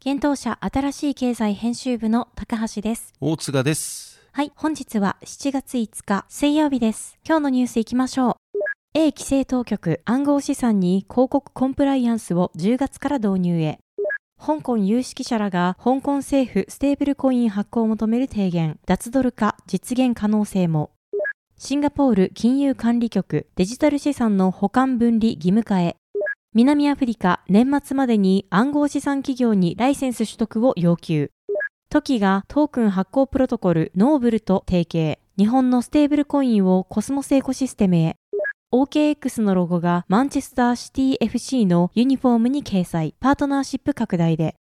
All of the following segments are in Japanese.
検討者新しい経済編集部の高橋です。大塚です。はい、本日は7月5日水曜日です。今日のニュースいきましょう。A 規制当局暗号資産に広告コンプライアンスを10月から導入へ。香港有識者らが香港政府ステーブルコイン発行を求める提言、脱ドル化実現可能性も。シンガポール金融管理局デジタル資産の保管分離義務化へ。南アフリカ年末までに暗号資産企業にライセンス取得を要求。 TOKI がトークン発行プロトコルノーブルと提携。日本のステーブルコインをコスモスエコシステムへ。OKX のロゴがマンチェスターシティ FC のユニフォームに掲載、パートナーシップ拡大で、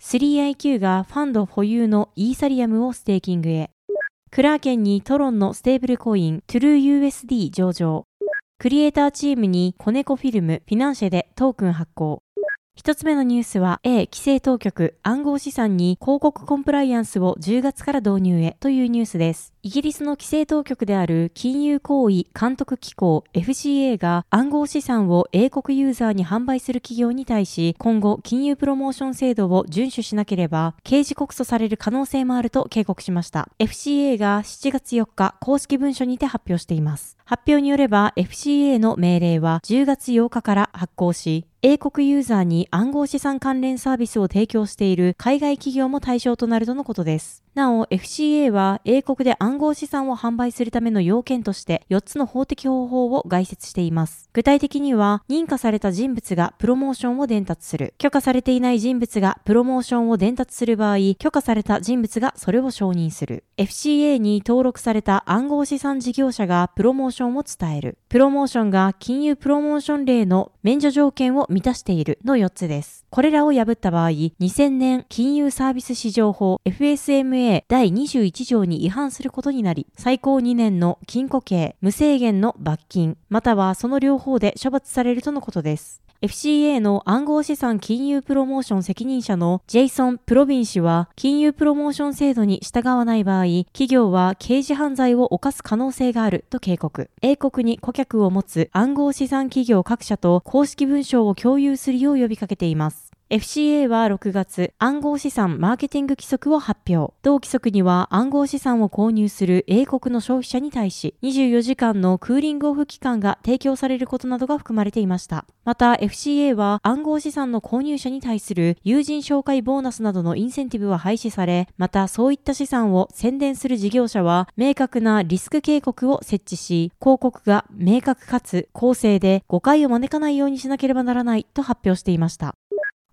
3IQ がファンド保有のイーサリアムをステーキングへ、クラーケンにトロンのステーブルコイン TrueUSD 上場、クリエイターチームにコネコフィルムフィナンシェでトークン発行、一つ目のニュースは A 規制当局暗号資産に広告コンプライアンスを10月から導入へというニュースです。イギリスの規制当局である金融行為監督機構 FCA が暗号資産を英国ユーザーに販売する企業に対し今後金融プロモーション制度を遵守しなければ刑事告訴される可能性もあると警告しました。FCA が7月4日公式文書にて発表しています。発表によれば FCA の命令は10月8日から発行し英国ユーザーに暗号資産関連サービスを提供している海外企業も対象となるとのことです。なお、FCA は英国で暗号資産を販売するための要件として4つの法的方法を概説しています。具体的には、認可された人物がプロモーションを伝達する。許可されていない人物がプロモーションを伝達する場合、許可された人物がそれを承認する。FCA に登録された暗号資産事業者がプロモーションを伝える。プロモーションが金融プロモーション例の免除条件を満たしているの4つです。これらを破った場合、2000年金融サービス市場法 FSMA 第21条に違反することになり、最高2年の禁錮刑、無制限の罰金、またはその両方で処罰されるとのことです。FCA の暗号資産金融プロモーション責任者のジェイソン・プロビン氏は、金融プロモーション制度に従わない場合、企業は刑事犯罪を犯す可能性があると警告。英国に顧客を持つ暗号資産企業各社と公式文書を共有するよう呼びかけています。FCA は6月、暗号資産マーケティング規則を発表。同規則には暗号資産を購入する英国の消費者に対し、24時間のクーリングオフ期間が提供されることなどが含まれていました。また FCA は暗号資産の購入者に対する友人紹介ボーナスなどのインセンティブは廃止され、またそういった資産を宣伝する事業者は明確なリスク警告を設置し、広告が明確かつ公正で誤解を招かないようにしなければならないと発表していました。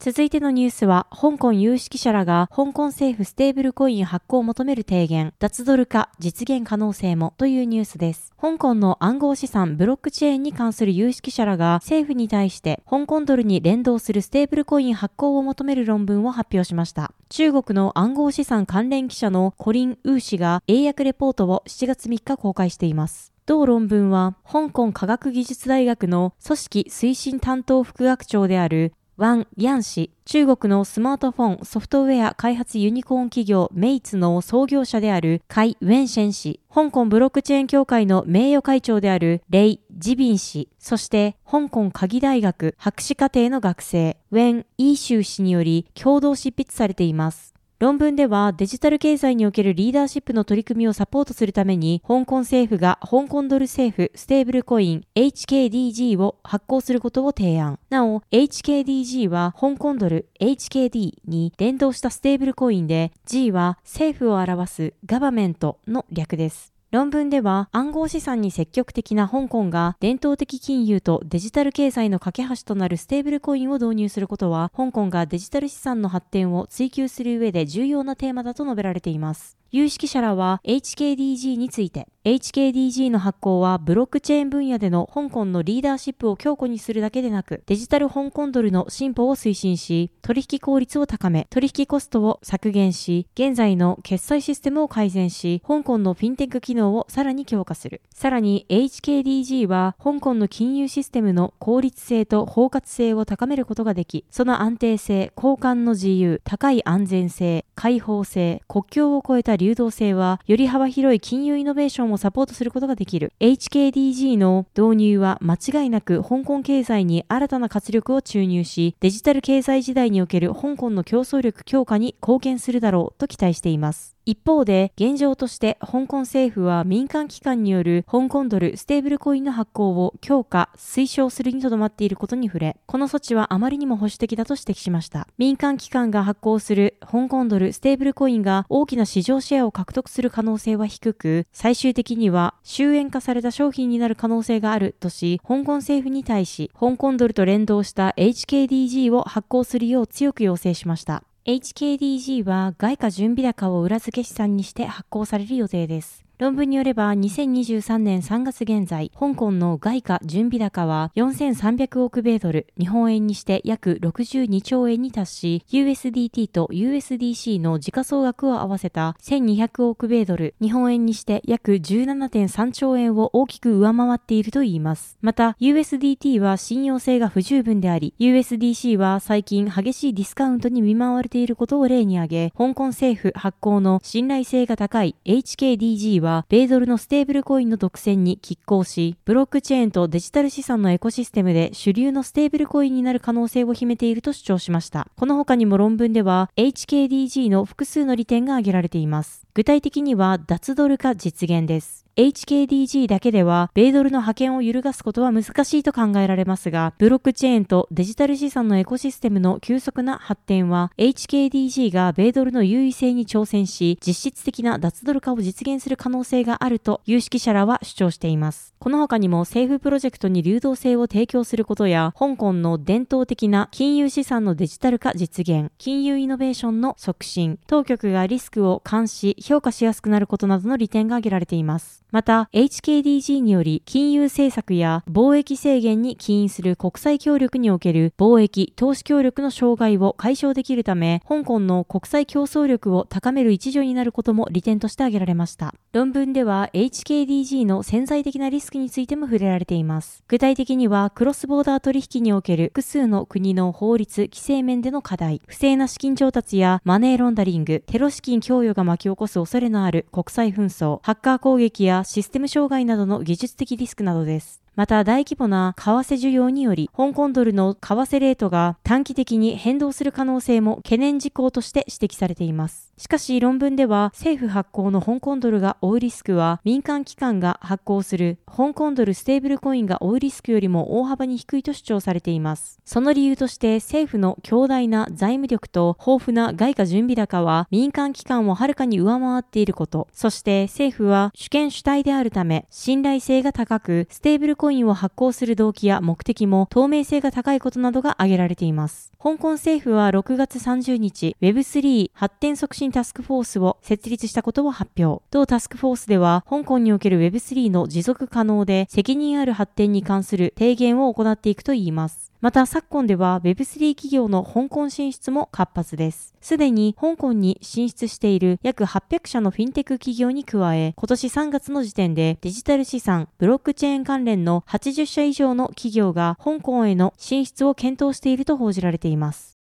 続いてのニュースは、香港有識者らが香港政府ステーブルコイン発行を求める提言、脱ドル化実現可能性もというニュースです。香港の暗号資産ブロックチェーンに関する有識者らが政府に対して香港ドルに連動するステーブルコイン発行を求める論文を発表しました。中国の暗号資産関連記者のコリン・ウー氏が英訳レポートを7月3日公開しています。同論文は、香港科学技術大学の組織推進担当副学長であるワン・ヤン氏、中国のスマートフォン、ソフトウェア開発ユニコーン企業メイツの創業者であるカイ・ウェンシェン氏、香港ブロックチェーン協会の名誉会長であるレイ・ジビン氏、そして香港科技大学博士課程の学生、ウェン・イーシュー氏により共同執筆されています。論文ではデジタル経済におけるリーダーシップの取り組みをサポートするために香港政府が香港ドル政府ステーブルコイン HKDG を発行することを提案。なお HKDG は香港ドル HKD に連動したステーブルコインで G は政府を表すガバメントの略です。論文では暗号資産に積極的な香港が伝統的金融とデジタル経済の架け橋となるステーブルコインを導入することは香港がデジタル資産の発展を追求する上で重要なテーマだと述べられています。有識者らは HKDG について HKDG の発行はブロックチェーン分野での香港のリーダーシップを強固にするだけでなくデジタル香港ドルの進歩を推進し取引効率を高め取引コストを削減し現在の決済システムを改善し香港のフィンテック機能をさらに強化する。さらに HKDG は香港の金融システムの効率性と包括性を高めることができその安定性交換の自由高い安全性開放性国境を超えた流動性はより幅広い金融イノベーションをサポートすることができる。HKDG の導入は間違いなく香港経済に新たな活力を注入し、デジタル経済時代における香港の競争力強化に貢献するだろうと期待しています。一方で、現状として香港政府は民間機関による香港ドルステーブルコインの発行を強化、推奨するにとどまっていることに触れ、この措置はあまりにも保守的だと指摘しました。民間機関が発行する香港ドルステーブルコインが大きな市場シェアを獲得する可能性は低く、最終的には終焉化された商品になる可能性があるとし、香港政府に対し、香港ドルと連動した HKDG を発行するよう強く要請しました。HKDG は外貨準備高を裏付け資産にして発行される予定です。論文によれば2023年3月現在、香港の外貨準備高は4300億米ドル、日本円にして約62兆円に達し、USDT と USDC の時価総額を合わせた1200億米ドル、日本円にして約17.3兆円を大きく上回っているといいます。また、USDT は信用性が不十分であり、USDC は最近激しいディスカウントに見舞われていることを例に挙げ、香港政府発行の信頼性が高い HKDG はは、米ドルのステーブルコインの独占に拮抗し、ブロックチェーンとデジタル資産のエコシステムで主流のステーブルコインになる可能性を秘めていると主張しました。この他にも論文では、HKDG の複数の利点が挙げられています。具体的には、脱ドル化実現です。HKDG だけでは、米ドルの派遣を揺るがすことは難しいと考えられますが、ブロックチェーンとデジタル資産のエコシステムの急速な発展は、HKDG が米ドルの優位性に挑戦し、実質的な脱ドル化を実現する可能性があると有識者らは主張しています。この他にも政府プロジェクトに流動性を提供することや、香港の伝統的な金融資産のデジタル化実現、金融イノベーションの促進、当局がリスクを監視、評価しやすくなることなどの利点が挙げられています。また、HKDG により金融政策や貿易制限に起因する国際協力における貿易、投資協力の障害を解消できるため、香港の国際競争力を高める一助になることも利点として挙げられました。論文では HKDG の潜在的なリスクについても触れられています。具体的には、クロスボーダー取引における複数の国の法律、規制面での課題、不正な資金調達やマネーロンダリング、テロ資金供与が巻き起こす恐れのある国際紛争、ハッカー攻撃やシステム障害などの技術的リスクなどです。また大規模な為替需要により、香港ドルの為替レートが短期的に変動する可能性も懸念事項として指摘されています。しかし論文では政府発行の香港ドルが追うリスクは民間機関が発行する香港ドルステーブルコインが追うリスクよりも大幅に低いと主張されています。その理由として政府の強大な財務力と豊富な外貨準備高は民間機関をはるかに上回っていること、そして政府は主権主体であるため信頼性が高くステーブルコインを発行する動機や目的も透明性が高いことなどが挙げられています。香港政府は6月30日 Web3 発展促進タスクフォースを設立したことを発表。同タスクフォースでは、香港における Web3 の持続可能で責任ある発展に関する提言を行っていくといいます。また昨今では Web3 企業の香港進出も活発です。すでに香港に進出している約800社のフィンテック企業に加え、今年3月の時点でデジタル資産、ブロックチェーン関連のの80社以上の企業が香港への進出を検討していると報じられています。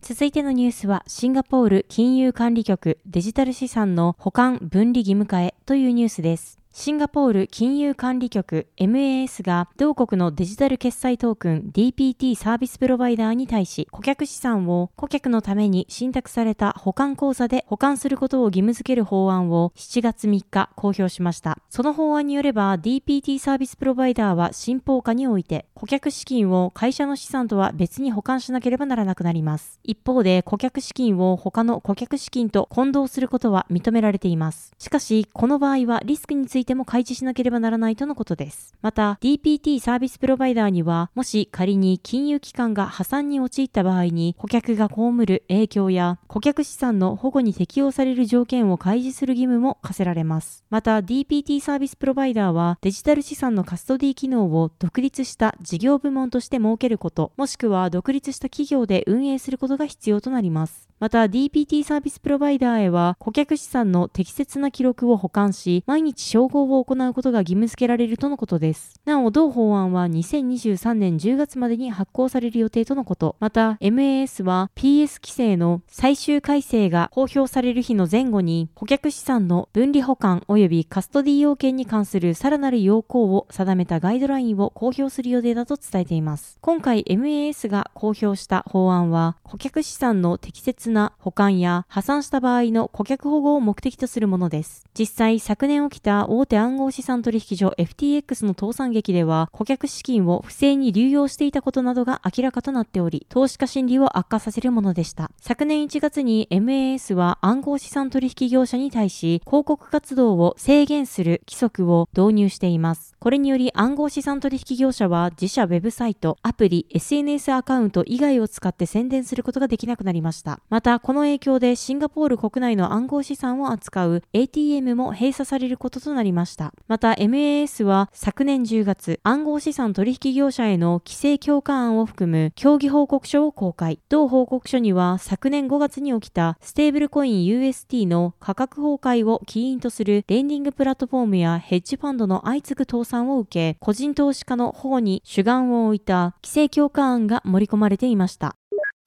続いてのニュースは、シンガポール金融管理局デジタル資産の保管分離義務化へというニュースです。シンガポール金融管理局 MAS が同国のデジタル決済トークン DPT サービスプロバイダーに対し顧客資産を顧客のために信託された保管口座で保管することを義務付ける法案を7月3日公表しました。その法案によれば DPT サービスプロバイダーは新法下において顧客資金を会社の資産とは別に保管しなければならなくなります。一方で顧客資金を他の顧客資金と混同することは認められています。しかし、この場合はリスクについていても開示しなければならないとのことです。また、DPT サービスプロバイダーには、もし仮に金融機関が破産に陥った場合に、顧客が被る影響や、顧客資産の保護に適用される条件を開示する義務も課せられます。また、DPT サービスプロバイダーは、デジタル資産のカストディ機能を独立した事業部門として設けること、もしくは独立した企業で運営することが必要となります。また DPT サービスプロバイダーへは顧客資産の適切な記録を保管し、毎日照合を行うことが義務付けられるとのことです。なお、同法案は2023年10月までに発行される予定とのこと。また、MAS は PS 規制の最終改正が公表される日の前後に、顧客資産の分離保管及びカストディ要件に関するさらなる要項を定めたガイドラインを公表する予定だと伝えています。今回 MAS が公表した法案は、顧客資産の適切な保管や破産した場合の顧客保護を目的とするものです。実際、昨年起きた大手暗号資産取引所 FTX の倒産劇では、顧客資金を不正に流用していたことなどが明らかとなっており、投資家心理を悪化させるものでした。昨年1月に MAS は暗号資産取引業者に対し、広告活動を制限する規則を導入しています。これにより暗号資産取引業者は自社ウェブサイト、アプリ、SNS アカウント以外を使って宣伝することができなくなりました。ままた、この影響でシンガポール国内の暗号資産を扱う ATM も閉鎖されることとなりました。また MAS は昨年10月、暗号資産取引業者への規制強化案を含む協議報告書を公開。同報告書には昨年5月に起きたステーブルコイン UST の価格崩壊を起因とするレンディングプラットフォームやヘッジファンドの相次ぐ倒産を受け、個人投資家の保護に主眼を置いた規制強化案が盛り込まれていました。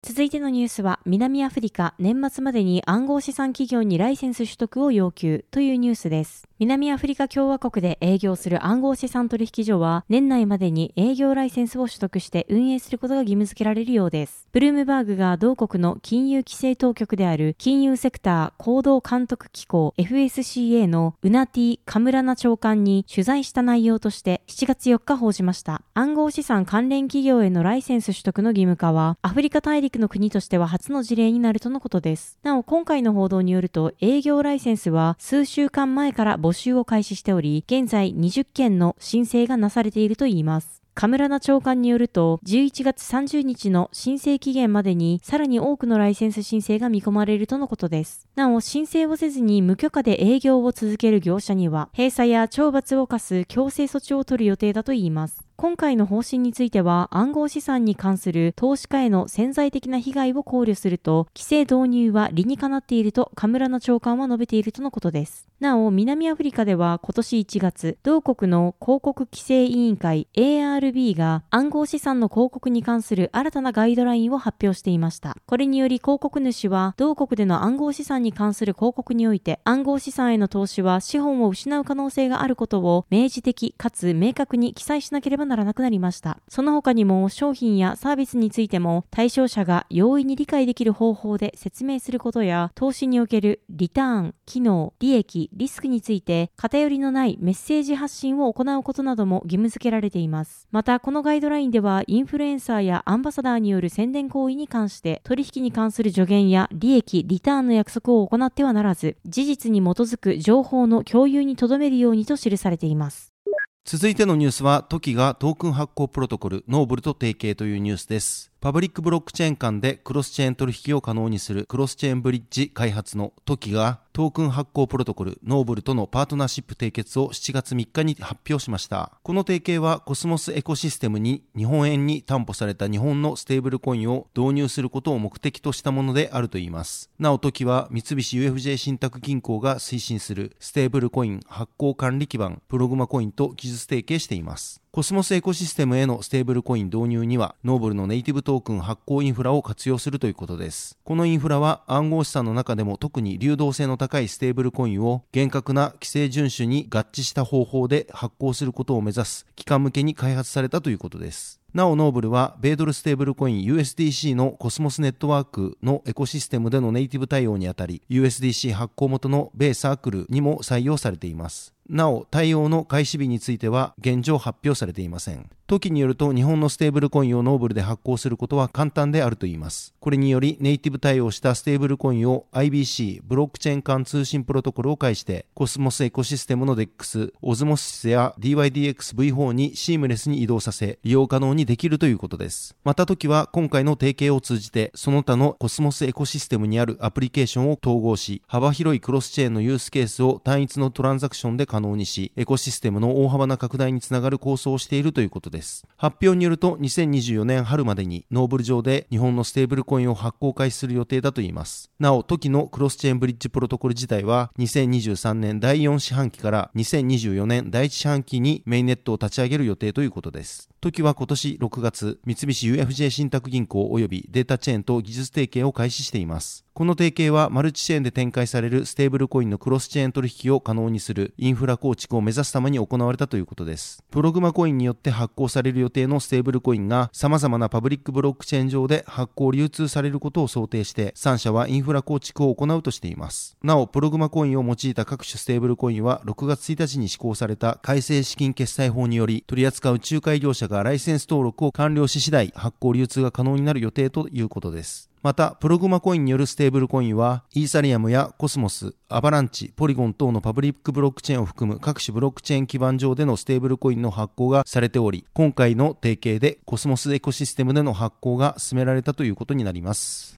続いてのニュースは、南アフリカ年末までに暗号資産企業にライセンス取得を要求というニュースです。南アフリカ共和国で営業する暗号資産取引所は、年内までに営業ライセンスを取得して運営することが義務付けられるようです。ブルームバーグが同国の金融規制当局である金融セクター行動監督機構 FSCA のウナティ・カムラナ長官に取材した内容として7月4日報じました。暗号資産関連企業へのライセンス取得の義務化は、アフリカ大陸の国としては初の事例になるとのことです。なお、今回の報道によると、営業ライセンスは数週間前から募集を開始しており、現在20件の申請がなされているといいます。カムラナ長官によると、11月30日の申請期限までに、さらに多くのライセンス申請が見込まれるとのことです。なお、申請をせずに無許可で営業を続ける業者には、閉鎖や懲罰を課す強制措置を取る予定だといいます。今回の方針については暗号資産に関する投資家への潜在的な被害を考慮すると規制導入は理にかなっているとカムラの長官は述べているとのことです。なお、南アフリカでは今年1月、同国の広告規制委員会 ARB が暗号資産の広告に関する新たなガイドラインを発表していました。これにより広告主は同国での暗号資産に関する広告において暗号資産への投資は資本を失う可能性があることを明示的かつ明確に記載しなければならなくなりました。その他にも商品やサービスについても対象者が容易に理解できる方法で説明することや投資におけるリターン、機能、利益、リスクについて偏りのないメッセージ発信を行うことなども義務付けられています。また、このガイドラインでは、インフルエンサーやアンバサダーによる宣伝行為に関して、取引に関する助言や利益、リターンの約束を行ってはならず、事実に基づく情報の共有に留めるようにと記されています。続いてのニュースは、トキがトークン発行プロトコル、ノーブルと提携というニュースです。パブリックブロックチェーン間でクロスチェーン取引を可能にするクロスチェーンブリッジ開発のトキがトークン発行プロトコルノーブルとのパートナーシップ締結を7月3日に発表しました。この提携はコスモスエコシステムに日本円に担保された日本のステーブルコインを導入することを目的としたものであるといいます。なおトキは三菱 UFJ 信託銀行が推進するステーブルコイン発行管理基盤プログマコインと技術提携しています。コスモスエコシステムへのステーブルコイン導入には、ノーブルのネイティブトークン発行インフラを活用するということです。このインフラは暗号資産の中でも特に流動性の高いステーブルコインを厳格な規制遵守に合致した方法で発行することを目指す機関向けに開発されたということです。なおノーブルは、米ドルステーブルコイン USDC のコスモスネットワークのエコシステムでのネイティブ対応にあたり、USDC 発行元の米サークルにも採用されています。なお、対応の開始日については現状発表されていません。トキによると日本のステーブルコインをノーブルで発行することは簡単であると言います。これによりネイティブ対応したステーブルコインを IBC ブロックチェーン間通信プロトコルを介してコスモスエコシステムの DEX、オズモシスや DYDXV4 にシームレスに移動させ利用可能にできるということです。またトキは今回の提携を通じてその他のコスモスエコシステムにあるアプリケーションを統合し幅広いクロスチェーンのユースケースを単一のトランザクションで可能にしエコシステムの大幅な拡大につながる構想をしているということです。発表によると2024年春までにノーブル上で日本のステーブルコインを発行開始する予定だといいます。なお、トキのクロスチェーンブリッジプロトコル自体は2023年第4四半期から2024年第1四半期にメインネットを立ち上げる予定ということです。トキは今年6月、三菱 UFJ 信託銀行及びデータチェーンと技術提携を開始しています。この提携はマルチチェーンで展開されるステーブルコインのクロスチェーン取引を可能にするインフラ構築を目指すために行われたということです。プログマコインによって発行される予定のステーブルコインが様々なパブリックブロックチェーン上で発行流通されることを想定して3社はインフラ構築を行うとしています。なお、プログマコインを用いた各種ステーブルコインは6月1日に施行された改正資金決済法により取り扱う仲介業者ががライセンス登録を完了し次第発行流通が可能になる予定ということです。また、プログマコインによるステーブルコインは、イーサリアムやコスモス、アバランチ、ポリゴン等のパブリックブロックチェーンを含む各種ブロックチェーン基盤上でのステーブルコインの発行がされており、今回の提携でコスモスエコシステムでの発行が進められたということになります。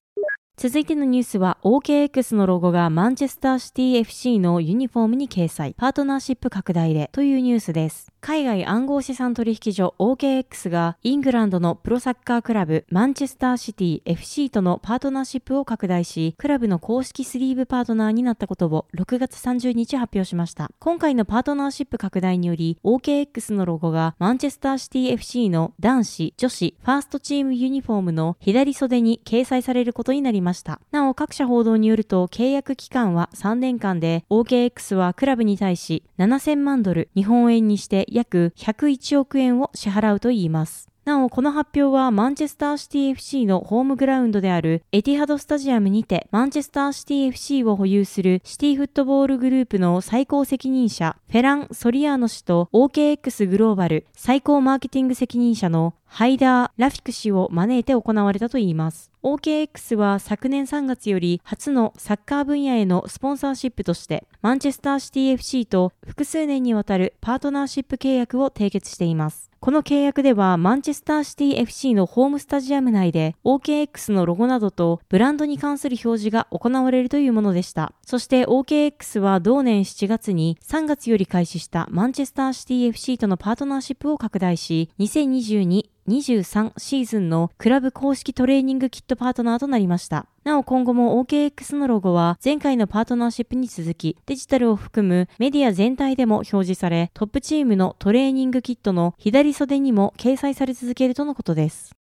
続いてのニュースは OKX のロゴがマンチェスターシティ FC のユニフォームに掲載、パートナーシップ拡大でというニュースです。海外暗号資産取引所 OKX がイングランドのプロサッカークラブマンチェスターシティ FC とのパートナーシップを拡大し、クラブの公式スリーブパートナーになったことを6月30日発表しました。今回のパートナーシップ拡大により OKX のロゴがマンチェスターシティ FC の男子、女子、ファーストチームユニフォームの左袖に掲載されることになりました。なお各社報道によると契約期間は3年間で OKX はクラブに対し7000万ドル日本円にして約101億円を支払うといいます。なお、この発表はマンチェスターシティ FC のホームグラウンドであるエティハドスタジアムにてマンチェスターシティ FC を保有するシティフットボールグループの最高責任者フェラン・ソリアーノ氏と OKX グローバル最高マーケティング責任者のハイダー・ラフィク氏を招いて行われたといいます。OKX は昨年3月より初のサッカー分野へのスポンサーシップとしてマンチェスターシティ FC と複数年にわたるパートナーシップ契約を締結しています。この契約ではマンチェスターシティ FC のホームスタジアム内で OKX のロゴなどとブランドに関する表示が行われるというものでした。そして OKX は同年7月に3月より開始したマンチェスターシティ FC とのパートナーシップを拡大し2022 23シーズンのクラブ公式トレーニングキットパートナーとなりました。なお今後も OKX のロゴは前回のパートナーシップに続きデジタルを含むメディア全体でも表示されトップチームのトレーニングキットの左袖にも掲載され続けるとのことです。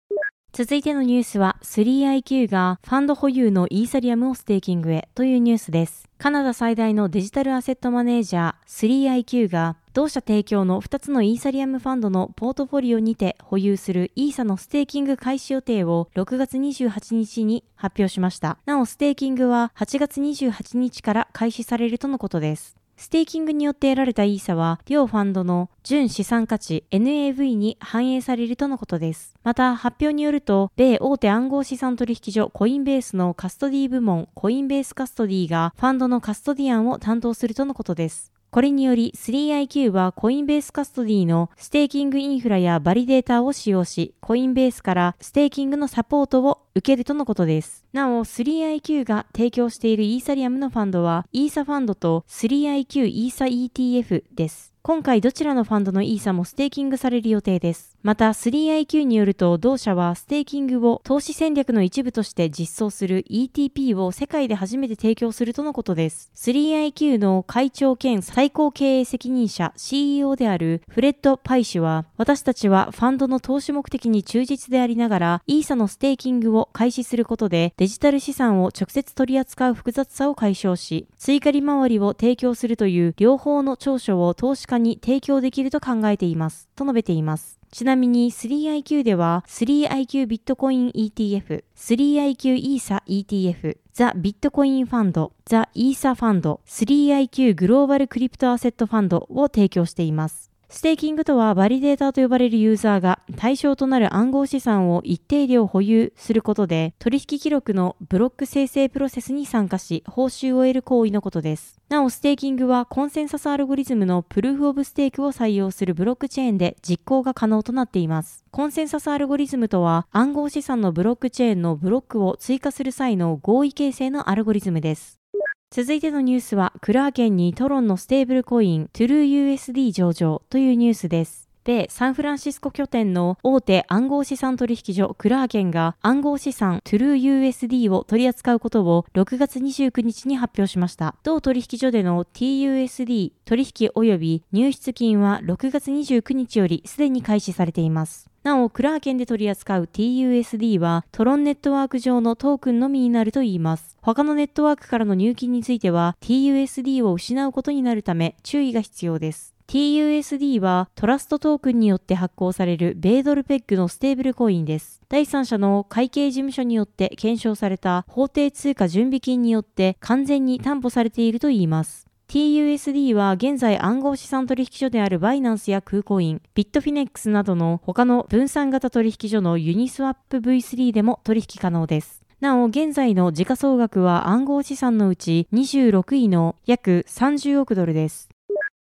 続いてのニュースは 3IQ がファンド保有のイーサリアムをステーキングへというニュースです。カナダ最大のデジタルアセットマネージャー 3IQ が同社提供の2つのイーサリアムファンドのポートフォリオにて保有するイーサのステーキング開始予定を6月28日に発表しました。なおステーキングは8月28日から開始されるとのことです。ステーキングによって得られたイーサは、両ファンドの純資産価値 NAV に反映されるとのことです。また、発表によると、米大手暗号資産取引所コインベースのカストディ部門コインベースカストディがファンドのカストディアンを担当するとのことです。これにより 3IQ はコインベースカストディのステーキングインフラやバリデータを使用し、コインベースからステーキングのサポートを受けるとのことです。なお、3IQ が提供しているイーサリアムのファンドは、イーサファンドと 3IQ イーサ ETF です。今回どちらのファンドのイーサもステーキングされる予定です。また 3IQ によると同社はステーキングを投資戦略の一部として実装する ETP を世界で初めて提供するとのことです。3IQ の会長兼最高経営責任者 CEO であるフレッド・パイ氏は私たちはファンドの投資目的に忠実でありながらイーサのステーキングを開始することでデジタル資産を直接取り扱う複雑さを解消し追加利回りを提供するという両方の長所を投資家に提供できると考えていますと述べています。ちなみに 3IQ では 3IQ ビットコイン ETF、3IQ イーサ ETF、ザ・ビットコインファンド、ザ・イーサファンド、3IQ グローバルクリプトアセットファンドを提供しています。ステーキングとはバリデーターと呼ばれるユーザーが対象となる暗号資産を一定量保有することで取引記録のブロック生成プロセスに参加し報酬を得る行為のことです。なおステーキングはコンセンサスアルゴリズムのプルーフオブステークを採用するブロックチェーンで実行が可能となっています。コンセンサスアルゴリズムとは暗号資産のブロックチェーンのブロックを追加する際の合意形成のアルゴリズムです。続いてのニュースは、クラーケンにトロンのステーブルコイン、トゥルー USD 上場というニュースです。サンフランシスコ拠点の大手暗号資産取引所クラーケンが暗号資産トゥルー USD を取り扱うことを6月29日に発表しました。同取引所での TUSD 取引及び入出金は6月29日よりすでに開始されています。なお、クラーケンで取り扱う TUSD はトロンネットワーク上のトークンのみになるといいます。他のネットワークからの入金については TUSD を失うことになるため注意が必要です。TUSD はトラストトークンによって発行される米ドルペッグのステーブルコインです。第三者の会計事務所によって検証された法定通貨準備金によって完全に担保されているといいます。TUSD は現在暗号資産取引所であるバイナンスやクーコイン、ビットフィネックスなどの他の分散型取引所のユニスワップ V3 でも取引可能です。なお、現在の時価総額は暗号資産のうち26位の約30億ドルです。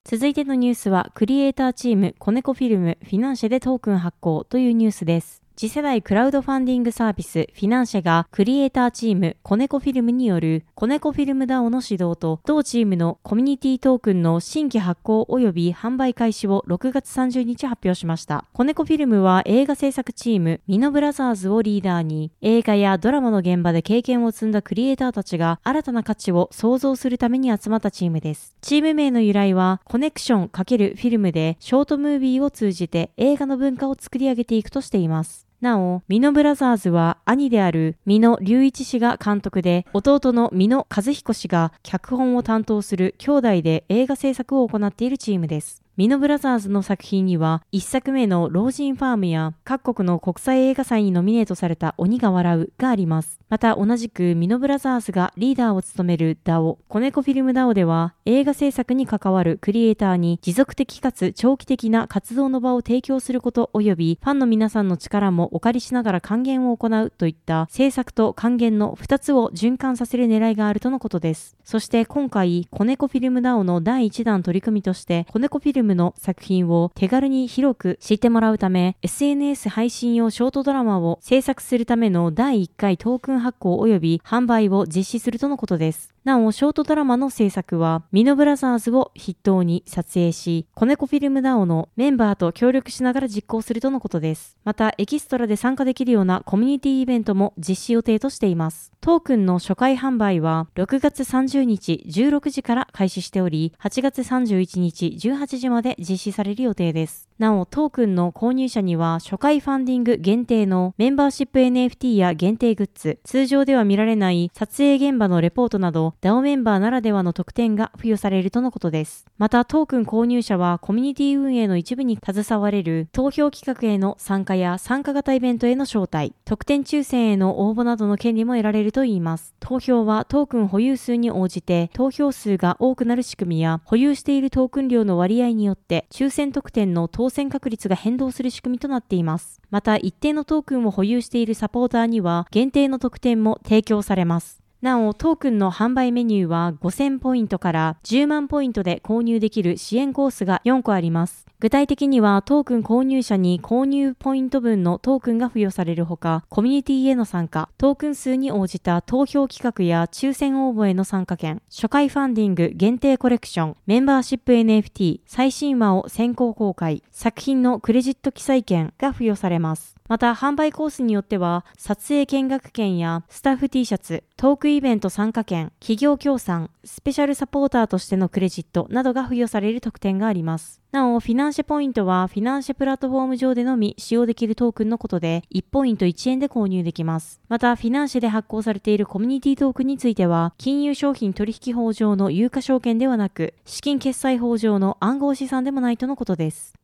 続いてのニュースは、クリエイターチームコネコフィルムフィナンシェでトークン発行というニュースです。次世代クラウドファンディングサービスフィナンシェがクリエイターチームコネコフィルムによるコネコフィルム DAO の指導と同チームのコミュニティトークンの新規発行及び販売開始を6月30日発表しました。コネコフィルムは映画制作チームミノブラザーズをリーダーに映画やドラマの現場で経験を積んだクリエイターたちが新たな価値を創造するために集まったチームです。チーム名の由来はコネクション×フィルムでショートムービーを通じて映画の文化を作り上げていくとしています。なお、ミノブラザーズは兄であるミノ隆一氏が監督で、弟のミノ和彦氏が脚本を担当する兄弟で映画制作を行っているチームです。ミノブラザーズの作品には、一作目の老人ファームや各国の国際映画祭にノミネートされた鬼が笑うがあります。また同じくミノブラザーズがリーダーを務める DAO、コネコフィルム DAO では映画制作に関わるクリエイターに持続的かつ長期的な活動の場を提供すること及びファンの皆さんの力もお借りしながら還元を行うといった制作と還元の2つを循環させる狙いがあるとのことです。そして今回、コネコフィルム DAO の第1弾取り組みとして、コネコフィルムの作品を手軽に広く知ってもらうため、SNS 配信用ショートドラマを制作するための第1回トークン発行及び販売を実施するとのことです。なお、ショートドラマの制作は、ミノブラザーズを筆頭に撮影し、コネコフィルムダオのメンバーと協力しながら実行するとのことです。また、エキストラで参加できるようなコミュニティイベントも実施予定としています。トークンの初回販売は、6月30日16時から開始しており、8月31日18時まで実施される予定です。なお、トークンの購入者には、初回ファンディング限定のメンバーシップ NFT や限定グッズ、通常では見られない撮影現場のレポートなど、DAO メンバーならではの特典が付与されるとのことです。また、トークン購入者はコミュニティ運営の一部に携われる投票企画への参加や参加型イベントへの招待、特典抽選への応募などの権利も得られるといいます。投票はトークン保有数に応じて投票数が多くなる仕組みや保有しているトークン量の割合によって抽選特典の当選確率が変動する仕組みとなっています。また一定のトークンを保有しているサポーターには限定の特典も提供されます。なお、トークンの販売メニューは5000ポイントから10万ポイントで購入できる支援コースが4個あります。具体的にはトークン購入者に購入ポイント分のトークンが付与されるほか、コミュニティへの参加、トークン数に応じた投票企画や抽選応募への参加券、初回ファンディング限定コレクション、メンバーシップ NFT、最新話を先行公開、作品のクレジット記載券が付与されます。また販売コースによっては撮影見学券やスタッフ T シャツ、トークイベント参加券、企業協賛、スペシャルサポーターとしてのクレジットなどが付与される特典があります。なお、フィナンシェポイントはフィナンシェプラットフォーム上でのみ使用できるトークンのことで1ポイント1円で購入できます。また、フィナンシェで発行されているコミュニティトークンについては金融商品取引法上の有価証券ではなく資金決済法上の暗号資産でもないとのことです。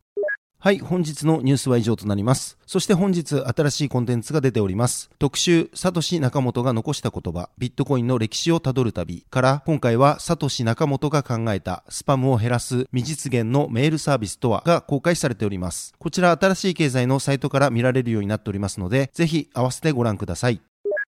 はい、本日のニュースは以上となります。そして本日新しいコンテンツが出ております。特集、サトシ仲本が残した言葉、ビットコインの歴史をたどる旅から、今回はサトシ仲本が考えたスパムを減らす未実現のメールサービスとはが公開されております。こちら新しい経済のサイトから見られるようになっておりますので、ぜひ合わせてご覧ください。